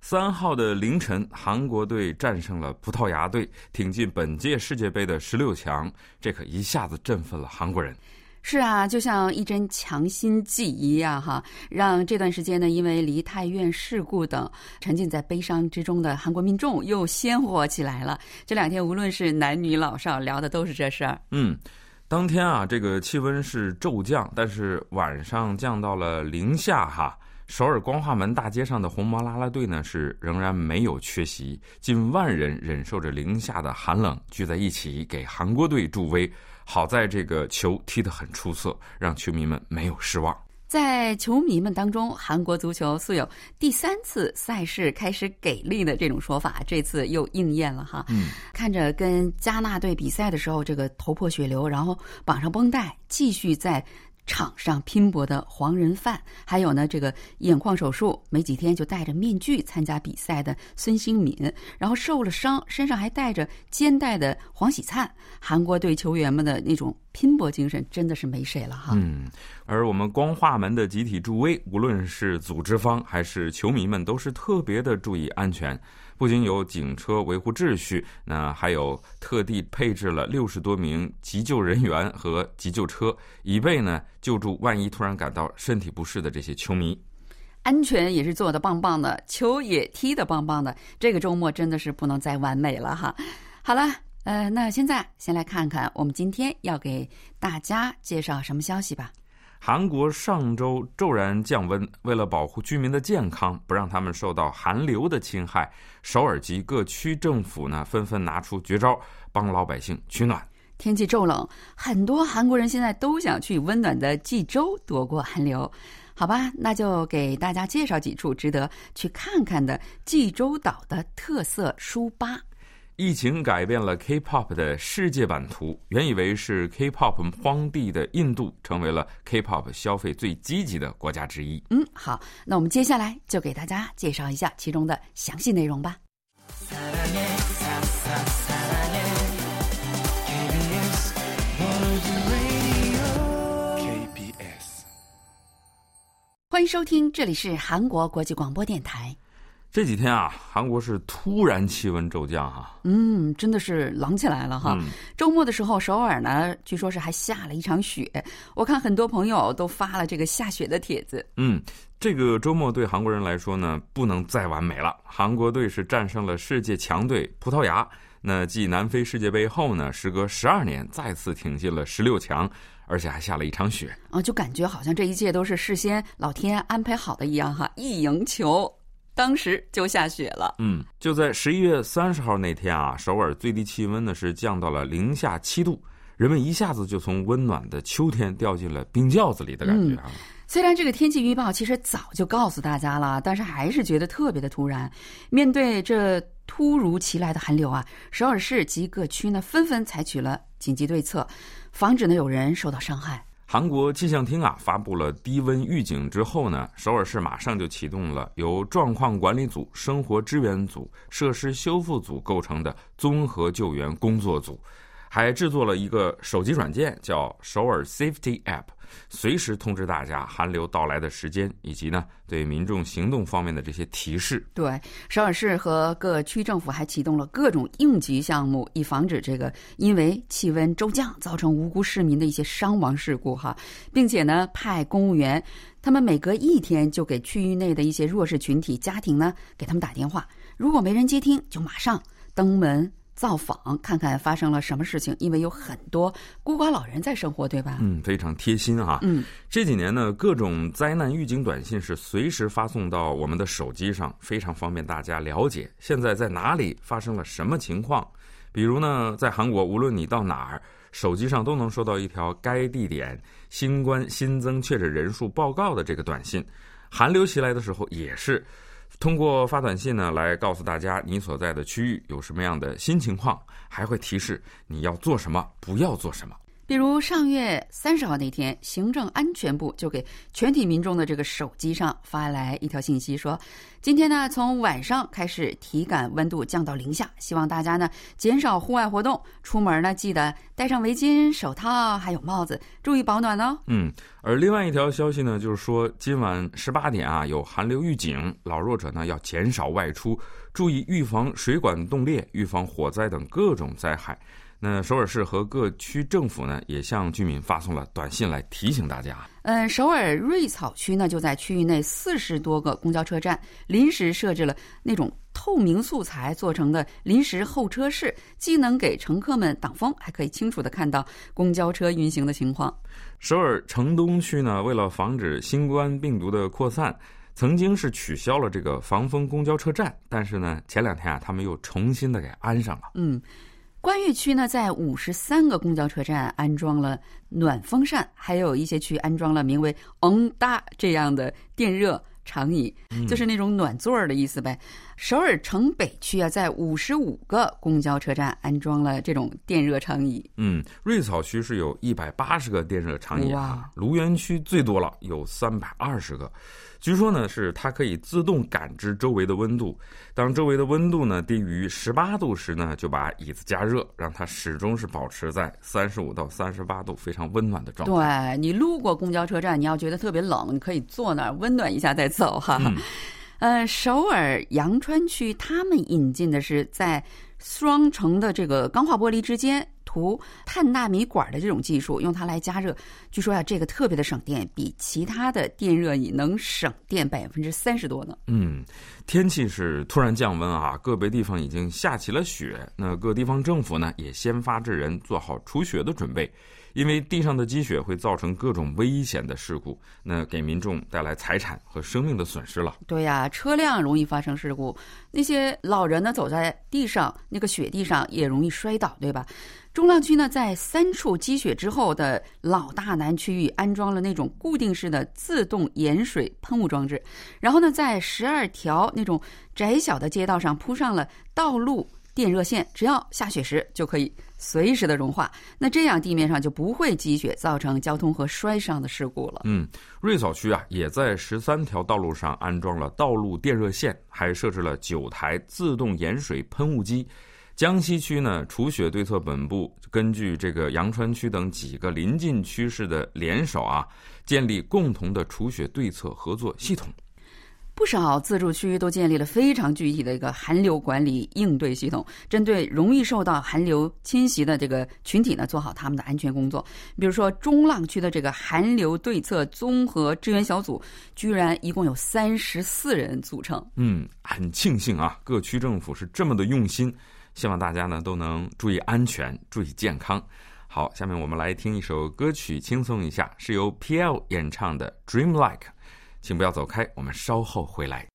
三号的凌晨，韩国队战胜了葡萄牙队，挺进本届世界杯的十六强，这可一下子振奋了韩国人。是啊，就像一针强心剂一样，哈，让这段时间呢，因为梨泰院事故等沉浸在悲伤之中的韩国民众又鲜活起来了。这两天，无论是男女老少，聊的都是这事儿。嗯，当天啊，这个气温是骤降，但是晚上降到了零下，哈。首尔光化门大街上的红毛啦啦队呢，是仍然没有缺席，近万人忍受着零下的寒冷，聚在一起给韩国队助威。好在这个球踢得很出色，让球迷们没有失望。在球迷们当中，韩国足球素有第三次赛事开始给力的这种说法，这次又应验了哈。嗯，看着跟加纳队比赛的时候，这个头破血流，然后绑上绷带，继续在。场上拼搏的黄人范，还有呢，这个眼眶手术没几天就戴着面具参加比赛的孙兴敏，然后受了伤，身上还带着肩带的黄喜灿，韩国队球员们的那种拼搏精神真的是没谁了哈。嗯，而我们光化门的集体助威，无论是组织方还是球迷们，都是特别的注意安全。不仅有警车维护秩序，那还有特地配置了六十多名急救人员和急救车，以备呢救助万一突然感到身体不适的这些球迷。安全也是做的棒棒的，球也踢的棒棒的。这个周末真的是不能再完美了哈。好了，呃，那现在先来看看我们今天要给大家介绍什么消息吧。韩国上周骤然降温，为了保护居民的健康，不让他们受到寒流的侵害，首尔及各区政府呢纷纷拿出绝招，帮老百姓取暖。天气骤冷，很多韩国人现在都想去温暖的济州躲过寒流。好吧，那就给大家介绍几处值得去看看的济州岛的特色书吧。疫情改变了 K-pop 的世界版图。原以为是 K-pop 荒地的印度，成为了 K-pop 消费最积极的国家之一。嗯，好，那我们接下来就给大家介绍一下其中的详细内容吧。欢迎收听，这里是韩国国际广播电台。这几天啊，韩国是突然气温骤降哈，嗯，真的是冷起来了哈。周末的时候，首尔呢，据说是还下了一场雪。我看很多朋友都发了这个下雪的帖子。嗯，这个周末对韩国人来说呢，不能再完美了。韩国队是战胜了世界强队葡萄牙，那继南非世界杯后呢，时隔十二年再次挺进了十六强，而且还下了一场雪。啊，就感觉好像这一切都是事先老天安排好的一样哈，一赢球。当时就下雪了。嗯，就在十一月三十号那天啊，首尔最低气温呢是降到了零下七度，人们一下子就从温暖的秋天掉进了冰窖子里的感觉啊。虽然这个天气预报其实早就告诉大家了，但是还是觉得特别的突然。面对这突如其来的寒流啊，首尔市及各区呢纷纷采取了紧急对策，防止呢有人受到伤害。韩国气象厅啊发布了低温预警之后呢，首尔市马上就启动了由状况管理组、生活支援组、设施修复组构成的综合救援工作组。还制作了一个手机软件，叫首尔 Safety App，随时通知大家寒流到来的时间，以及呢对民众行动方面的这些提示。对，首尔市和各区政府还启动了各种应急项目，以防止这个因为气温骤降造成无辜市民的一些伤亡事故哈，并且呢派公务员，他们每隔一天就给区域内的一些弱势群体家庭呢给他们打电话，如果没人接听，就马上登门。造访看看发生了什么事情，因为有很多孤寡老人在生活，对吧？嗯，非常贴心啊。嗯，这几年呢，各种灾难预警短信是随时发送到我们的手机上，非常方便大家了解现在在哪里发生了什么情况。比如呢，在韩国，无论你到哪儿，手机上都能收到一条该地点新冠新增确诊人数报告的这个短信。寒流袭来的时候也是。通过发短信呢来告诉大家你所在的区域有什么样的新情况，还会提示你要做什么，不要做什么。比如上月三十号那天，行政安全部就给全体民众的这个手机上发来一条信息，说今天呢从晚上开始体感温度降到零下，希望大家呢减少户外活动，出门呢记得戴上围巾、手套还有帽子，注意保暖哦。嗯，而另外一条消息呢，就是说今晚十八点啊有寒流预警，老弱者呢要减少外出，注意预防水管冻裂、预防火灾等各种灾害。那首尔市和各区政府呢，也向居民发送了短信来提醒大家。嗯，首尔瑞草区呢，就在区域内四十多个公交车站临时设置了那种透明素材做成的临时候车室，既能给乘客们挡风，还可以清楚的看到公交车运行的情况。首尔城东区呢，为了防止新冠病毒的扩散，曾经是取消了这个防风公交车站，但是呢，前两天啊，他们又重新的给安上了。嗯。关悦区呢，在五十三个公交车站安装了暖风扇，还有一些区安装了名为“嗯哒”这样的电热长椅，就是那种暖座儿的意思呗。首尔城北区啊，在五十五个公交车站安装了这种电热长椅。嗯，瑞草区是有一百八十个电热长椅啊，卢园区最多了，有三百二十个。据说呢，是它可以自动感知周围的温度，当周围的温度呢低于十八度时呢，就把椅子加热，让它始终是保持在三十五到三十八度非常温暖的状态。对你路过公交车站，你要觉得特别冷，你可以坐那儿温暖一下再走哈。呃，首尔阳川区他们引进的是在双层的这个钢化玻璃之间。涂碳纳米管的这种技术，用它来加热，据说呀，这个特别的省电，比其他的电热椅能省电百分之三十多呢。嗯，天气是突然降温啊，个别地方已经下起了雪，那各地方政府呢也先发制人，做好除雪的准备。因为地上的积雪会造成各种危险的事故，那给民众带来财产和生命的损失了。对呀，车辆容易发生事故，那些老人呢走在地上，那个雪地上也容易摔倒，对吧？中浪区呢，在三处积雪之后的老大南区域安装了那种固定式的自动盐水喷雾装置，然后呢，在十二条那种窄小的街道上铺上了道路电热线，只要下雪时就可以。随时的融化，那这样地面上就不会积雪，造成交通和摔伤的事故了。嗯，瑞草区啊，也在十三条道路上安装了道路电热线，还设置了九台自动盐水喷雾机。江西区呢，除雪对策本部根据这个阳川区等几个临近区市的联手啊，建立共同的除雪对策合作系统。不少自助区都建立了非常具体的一个寒流管理应对系统，针对容易受到寒流侵袭的这个群体呢，做好他们的安全工作。比如说中浪区的这个寒流对策综合支援小组，居然一共有三十四人组成。嗯，很庆幸啊，各区政府是这么的用心，希望大家呢都能注意安全，注意健康。好，下面我们来听一首歌曲，轻松一下，是由 P.L 演唱的《Dream Like》。请不要走开，我们稍后回来。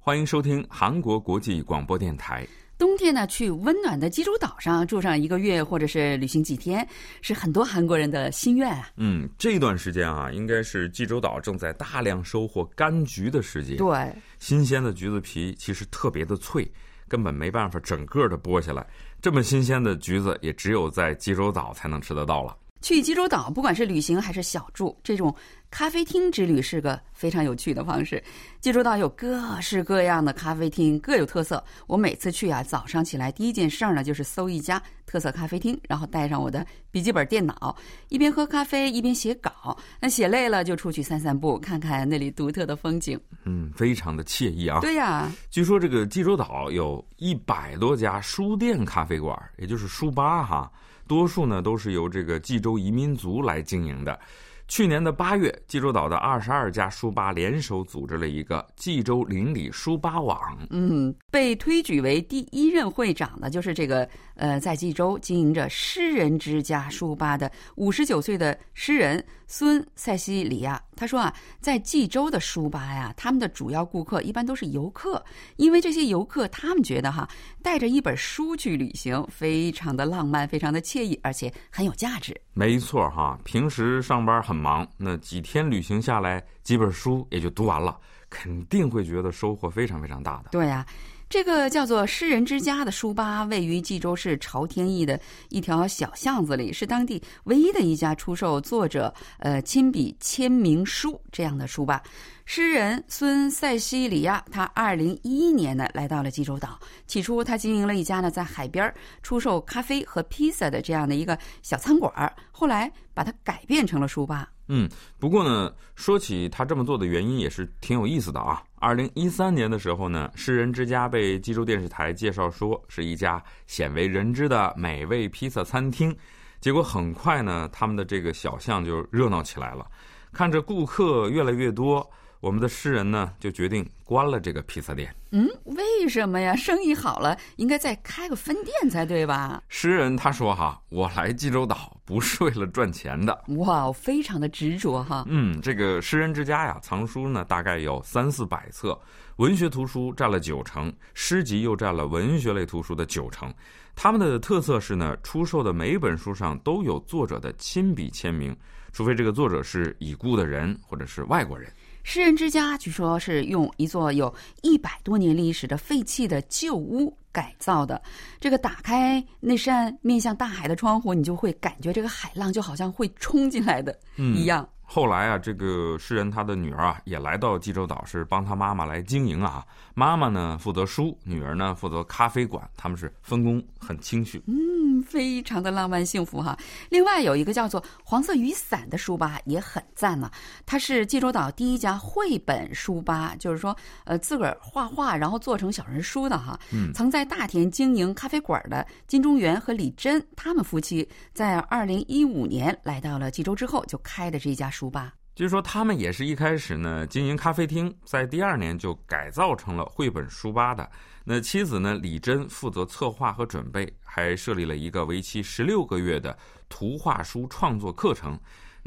欢迎收听韩国国际广播电台。冬天呢，去温暖的济州岛上住上一个月，或者是旅行几天，是很多韩国人的心愿啊。嗯，这段时间啊，应该是济州岛正在大量收获柑橘的时节。对，新鲜的橘子皮其实特别的脆，根本没办法整个的剥下来。这么新鲜的橘子，也只有在济州岛才能吃得到了。去济州岛，不管是旅行还是小住，这种。咖啡厅之旅是个非常有趣的方式。济州岛有各式各样的咖啡厅，各有特色。我每次去啊，早上起来第一件事儿呢，就是搜一家特色咖啡厅，然后带上我的笔记本电脑，一边喝咖啡一边写稿。那写累了就出去散散步，看看那里独特的风景。嗯，非常的惬意啊。对呀，据说这个济州岛有一百多家书店咖啡馆，也就是书吧哈，多数呢都是由这个冀州移民族来经营的。去年的八月，济州岛的二十二家书吧联手组织了一个济州邻里书吧网。嗯，被推举为第一任会长的，就是这个呃，在济州经营着诗人之家书吧的五十九岁的诗人孙塞西里亚。他说啊，在济州的书吧呀，他们的主要顾客一般都是游客，因为这些游客他们觉得哈，带着一本书去旅行，非常的浪漫，非常的惬意，而且很有价值。没错哈，平时上班很忙，那几天旅行下来，几本书也就读完了，肯定会觉得收获非常非常大的。对呀、这个叫做“诗人之家”的书吧，位于济州市朝天驿的一条小巷子里，是当地唯一的一家出售作者呃亲笔签名书这样的书吧。诗人孙塞西里亚，他二零一一年呢来到了济州岛。起初，他经营了一家呢在海边出售咖啡和披萨的这样的一个小餐馆，后来把它改变成了书吧。嗯，不过呢，说起他这么做的原因也是挺有意思的啊。二零一三年的时候呢，诗人之家被济州电视台介绍说是一家鲜为人知的美味披萨餐厅，结果很快呢，他们的这个小巷就热闹起来了。看着顾客越来越多，我们的诗人呢就决定关了这个披萨店。嗯，为什么呀？生意好了，应该再开个分店才对吧？诗人他说哈，我来济州岛不是为了赚钱的。哇，非常的执着哈。嗯，这个诗人之家呀，藏书呢大概有三四百册，文学图书占了九成，诗集又占了文学类图书的九成。他们的特色是呢，出售的每本书上都有作者的亲笔签名，除非这个作者是已故的人或者是外国人。诗人之家据说是用一座有一百多年历史的废弃的旧屋改造的。这个打开那扇面向大海的窗户，你就会感觉这个海浪就好像会冲进来的一样。后来啊，这个诗人他的女儿啊也来到济州岛，是帮他妈妈来经营啊。妈妈呢负责书，女儿呢负责咖啡馆，他们是分工很清晰。嗯，非常的浪漫幸福哈。另外有一个叫做“黄色雨伞”的书吧也很赞呢、它是济州岛第一家绘本书吧，就是说呃自个儿画画然后做成小人书的哈。嗯曾在大田经营咖啡馆的金中元和李珍，他们夫妻在二零一五年来到了济州之后，就开的这家书吧。据说他们也是一开始呢经营咖啡厅，在第二年就改造成了绘本书吧的。那妻子呢李珍负责策划和准备，还设立了一个为期十六个月的图画书创作课程。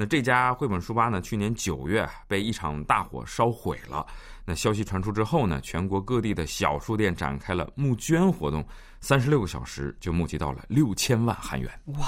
那这家绘本书吧呢，去年九月被一场大火烧毁了。那消息传出之后呢，全国各地的小书店展开了募捐活动，三十六个小时就募集到了六千万韩元。哇，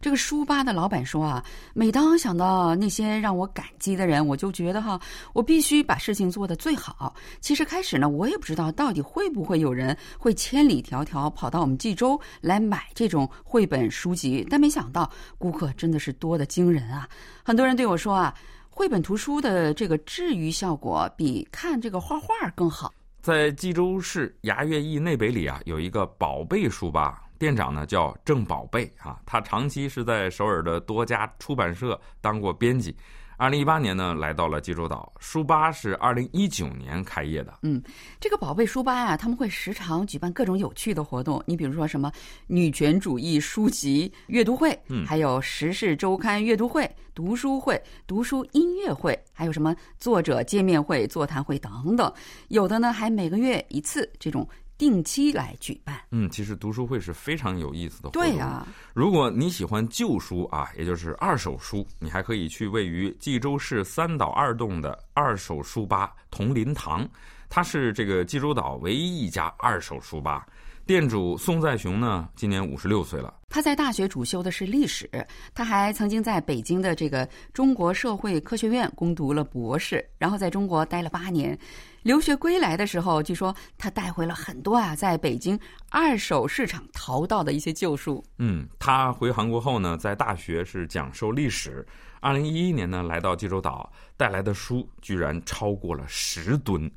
这个书吧的老板说啊，每当想到那些让我感激的人，我就觉得哈，我必须把事情做得最好。其实开始呢，我也不知道到底会不会有人会千里迢迢跑到我们济州来买这种绘本书籍，但没想到顾客真的是多得惊人啊！很多人对我说啊，绘本图书的这个治愈效果比看这个画画更好。在济州市牙岳驿内北里啊，有一个宝贝书吧，店长呢叫郑宝贝啊，他长期是在首尔的多家出版社当过编辑。二零一八年呢，来到了济州岛。书吧是二零一九年开业的。嗯这个宝贝书吧啊，他们会时常举办各种有趣的活动。你比如说什么女权主义书籍阅读会，嗯还有时事周刊阅读会、读书会、读书音乐会，还有什么作者见面会、座谈会等等。有的呢还每个月一次这种定期来举办。嗯，其实读书会是非常有意思的活动。对呀、如果你喜欢旧书啊，也就是二手书，你还可以去位于济州市三岛二洞的二手书吧同林堂，它是这个济州岛唯一一家二手书吧。店主宋在雄呢，今年五十六岁了。他在大学主修的是历史，他还曾经在北京的这个中国社会科学院攻读了博士，然后在中国待了八年。留学归来的时候，据说他带回了很多啊，在北京二手市场淘到的一些旧书。嗯，他回韩国后呢，在大学是讲授历史。二零一一年呢，来到济州岛，带来的书居然超过了十吨。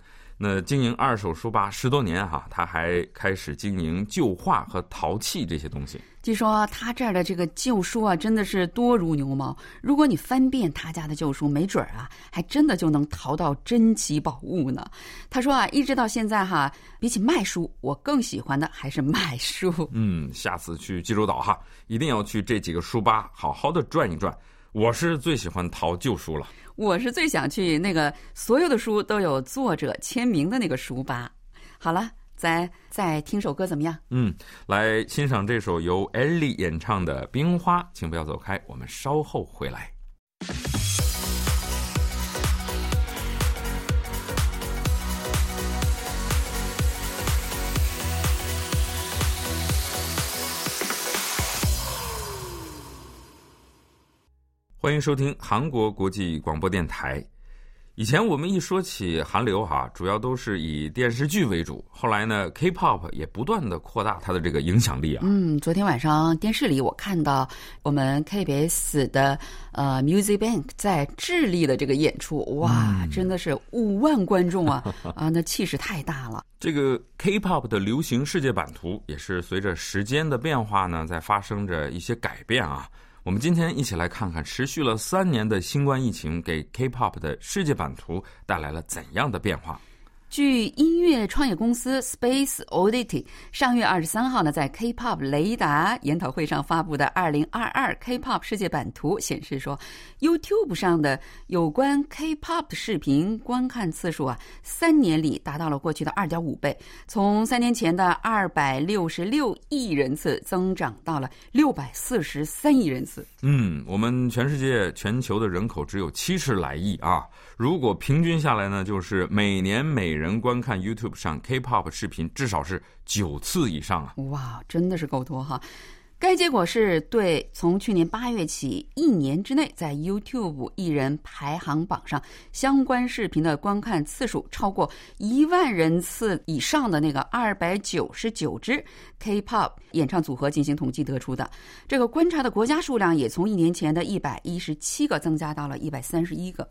那经营二手书吧十多年哈，他还开始经营旧画和陶器这些东西。据说他这儿的这个旧书啊，真的是多如牛毛。如果你翻遍他家的旧书，没准儿啊，还真的就能淘到珍奇宝物呢。他说啊，一直到现在哈，比起卖书，我更喜欢的还是买书。嗯，下次去济州岛哈，一定要去这几个书吧，好好的转一转。我是最喜欢淘旧书了。我是最想去那个所有的书都有作者签名的那个书吧。好了，咱再听首歌怎么样？嗯，来欣赏这首由艾莉演唱的《冰花》，请不要走开，我们稍后回来。欢迎收听韩国国际广播电台。以前我们一说起韩流哈，主要都是以电视剧为主。后来呢，K-pop 也不断的扩大它的这个影响力啊。嗯，昨天晚上电视里我看到我们 KBS 的呃 Music Bank 在智利的这个演出，哇，真的是五万观众啊 啊，那气势太大了。这个 K-pop 的流行世界版图也是随着时间的变化呢，在发生着一些改变啊。我们今天一起来看看，持续了三年的新冠疫情给 K-pop 的世界版图带来了怎样的变化。据音乐创业公司 Space Oddity 上月二十三号呢，在 K-pop 雷达研讨会上发布的二零二二 K-pop 世界版图显示说，YouTube 上的有关 K-pop 的视频观看次数啊，三年里达到了过去的二点五倍，从三年前的二百六十六亿人次增长到了六百四十三亿人次。嗯，我们全世界全球的人口只有七十来亿啊，如果平均下来呢，就是每年每人人观看 YouTube 上 K-pop 视频至少是九次以上啊！哇，真的是够多哈！该结果是对从去年八月起一年之内在 YouTube 艺人排行榜上相关视频的观看次数超过一万人次以上的那个二百九十九支 K-pop 演唱组合进行统计得出的。这个观察的国家数量也从一年前的一百一十七个增加到了一百三十一个。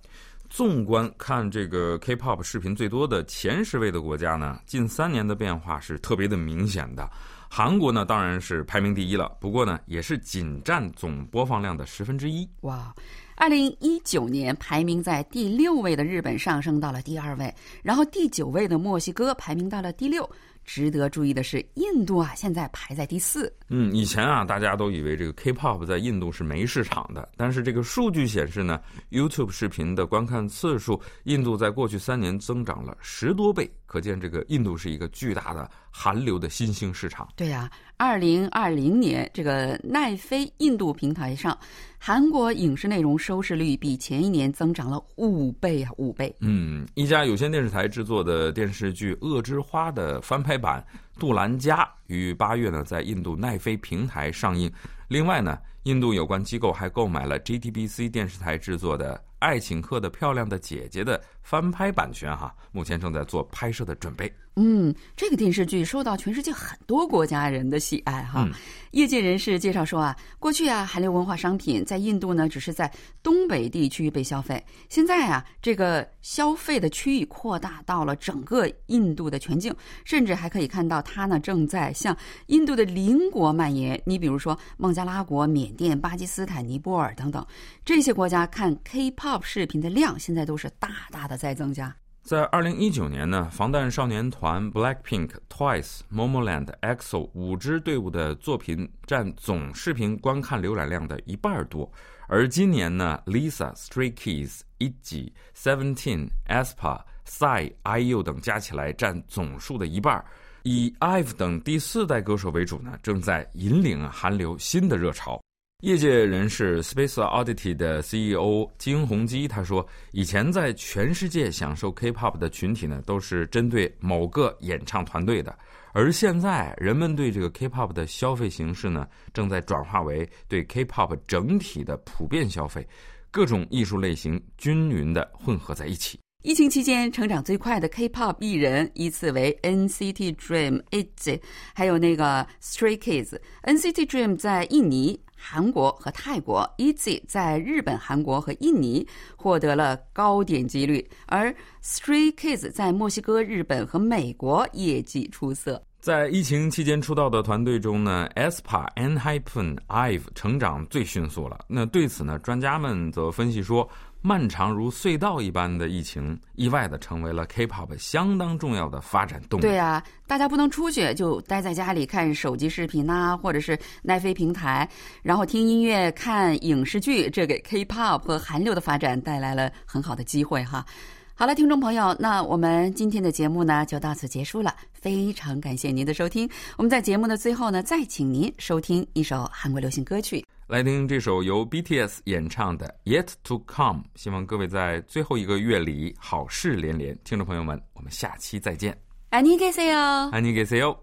纵观看这个 K-pop 视频最多的前十位的国家呢，近三年的变化是特别的明显的。韩国呢当然是排名第一了，不过呢也是仅占总播放量的十分之一。哇，二零一九年排名在第六位的日本上升到了第二位，然后第九位的墨西哥排名到了第六。值得注意的是，印度啊，现在排在第四。嗯，以前啊，大家都以为这个 K-pop 在印度是没市场的，但是这个数据显示呢，YouTube 视频的观看次数，印度在过去三年增长了十多倍，可见这个印度是一个巨大的韩流的新兴市场。对呀，二零二零年这个奈飞印度平台上。韩国影视内容收视率比前一年增长了五倍啊，五倍！嗯，一家有线电视台制作的电视剧《恶之花》的翻拍版《杜兰加》于八月呢在印度奈飞平台上映。另外呢，印度有关机构还购买了 GTBC 电视台制作的《爱请客的漂亮的姐姐》的翻拍版权，哈，目前正在做拍摄的准备。嗯，这个电视剧受到全世界很多国家人的喜爱哈。业界人士介绍说啊，过去啊，韩流文化商品在印度呢只是在东北地区被消费，现在啊，这个消费的区域扩大到了整个印度的全境，甚至还可以看到它呢正在向印度的邻国蔓延。你比如说孟加拉国、缅甸、巴基斯坦、尼泊尔等等这些国家，看 K-pop 视频的量现在都是大大的在增加。在二零一九年呢，防弹少年团 Blackpink、Twice、Momoland、EXO 五支队伍的作品占总视频观看浏览量的一半多，而今年呢，Lisa、Stray Kids、ITZY、Seventeen、aespa、Psy、IU 等加起来占总数的一半，以 IVE 等第四代歌手为主呢，正在引领韩流新的热潮。业界人士 Space Oddity 的 CEO 金宏基他说：“以前在全世界享受 K-pop 的群体呢，都是针对某个演唱团队的，而现在人们对这个 K-pop 的消费形式呢，正在转化为对 K-pop 整体的普遍消费，各种艺术类型均匀的混合在一起。”疫情期间成长最快的 K-pop 艺人依次为 NCT Dream、ITZY，还有那个 Stray Kids。NCT Dream 在印尼、韩国和泰国，ITZY 在日本、韩国和印尼获得了高点击率，而 Stray Kids 在墨西哥、日本和美国业绩出色。在疫情期间出道的团队中呢，aespa、ENHYPEN、IVE 成长最迅速了。那对此呢，专家们则分析说。漫长如隧道一般的疫情，意外的成为了 K-pop 相当重要的发展动力。对呀、大家不能出去，就待在家里看手机视频呐、或者是奈飞平台，然后听音乐、看影视剧，这给 K-pop 和韩流的发展带来了很好的机会哈。好了，听众朋友，那我们今天的节目呢就到此结束了，非常感谢您的收听。我们在节目的最后呢，再请您收听一首韩国流行歌曲。来听这首由 BTS 演唱的《Yet to Come》，希望各位在最后一个月里好事连连。听众朋友们，我们下期再见， 안녕히 계세요。 安妮给 C O。